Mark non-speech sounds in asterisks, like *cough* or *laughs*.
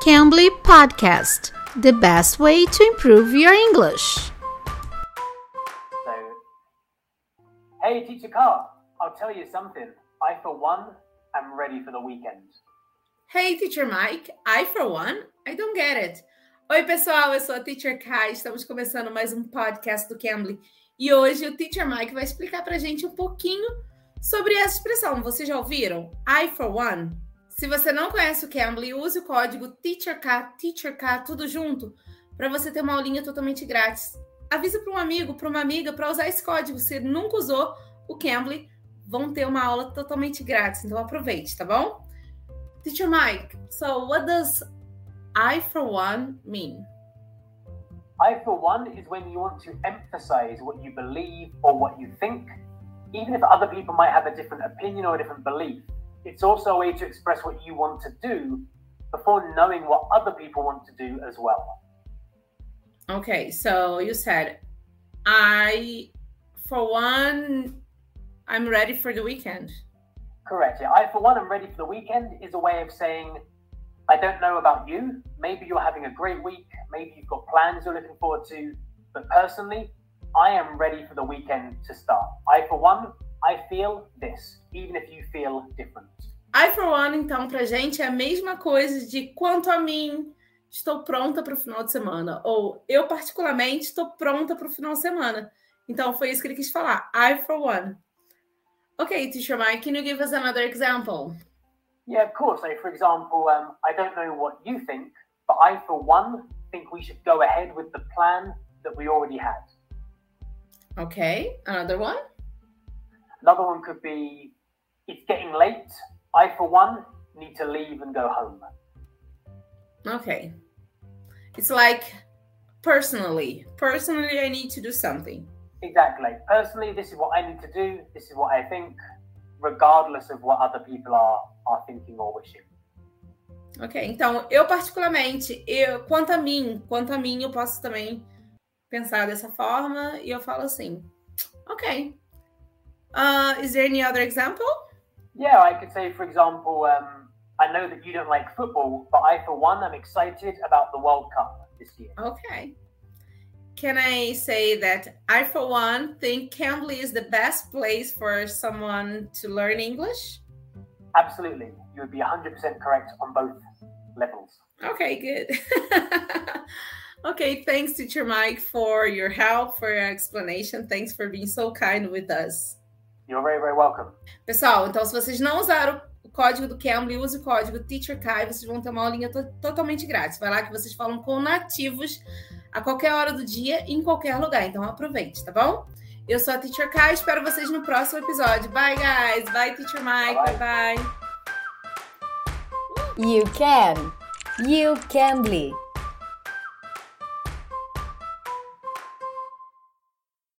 Cambly Podcast, the best way to improve your English. So, hey, Teacher Carr, I'll tell you something. I, for one, am ready for the weekend. Hey, Teacher Mike. I, for one, I don't get it. Oi, pessoal, eu sou a Teacher Kai. Estamos começando mais um podcast do Cambly. E hoje o Teacher Mike vai explicar pra gente um pouquinho sobre essa expressão. Vocês já ouviram? I, for one. Se você não conhece o Cambly, use o código TEACHERK, TEACHERK, tudo junto, para você ter uma aulinha totalmente grátis. Avisa para um amigo, para uma amiga, para usar esse código. Se nunca usou o Cambly, vão ter uma aula totalmente grátis. Então aproveite, tá bom? Teacher Mike, so what does I for one mean? I, for one, is when you want to emphasize what you believe or what you think, even if other people might have a different opinion or a different belief. It's also a way to express what you want to do before knowing what other people want to do as well. Okay, so you said, I, for one, I'm ready for the weekend. Correct. Yeah, I, for one, I'm ready for the weekend is a way of saying, I don't know about you. Maybe you're having a great week. Maybe you've got plans you're looking forward to. But personally, I am ready for the weekend to start. I, for one, I feel this, even if you feel different. I for one, então, pra gente é a mesma coisa de quanto a mim, estou pronta para o final de semana. Ou eu, particularmente, estou pronta para o final de semana. Então, foi isso que ele quis falar. I for one. Okay, teacher Mike, can you give us another example? Yeah, of course. So, for example, um, I don't know what you think, but I, for one, think we should go ahead with the plan that we already had. Okay, another one? Another one could be it's getting late. I, for one, need to leave and go home. Okay. It's like personally, personally, I need to do something. Exactly. Personally, this is what I need to do. This is what I think, regardless of what other people are, are thinking or wishing. Ok, então eu particularmente, eu, quanto a mim, quanto a mim, eu posso também pensar dessa forma e eu falo assim, ok, Uh, is there any other example? Yeah, I could say, for example, um, I know that you don't like football, but I, for one, am excited about the World Cup this year. Okay. Can I say that I, for one, think Cambly is the best place for someone to learn English? Absolutely. You would be 100% correct on both levels. Okay, good. *laughs* okay, thanks, Teacher Mike, for your help, for your explanation. Thanks for being so kind with us. You're very, very welcome. Pessoal, então se vocês não usaram o código do Cambly, use o código TEACHERKAI, vocês vão ter uma aulinha to totalmente grátis. Vai lá que vocês falam com nativos a qualquer hora do dia, em qualquer lugar. Então aproveite, tá bom? Eu sou a Teacher Kai, espero vocês no próximo episódio. Bye, guys. Bye, Teacher Mike. Bye, bye. bye. You can. You can be.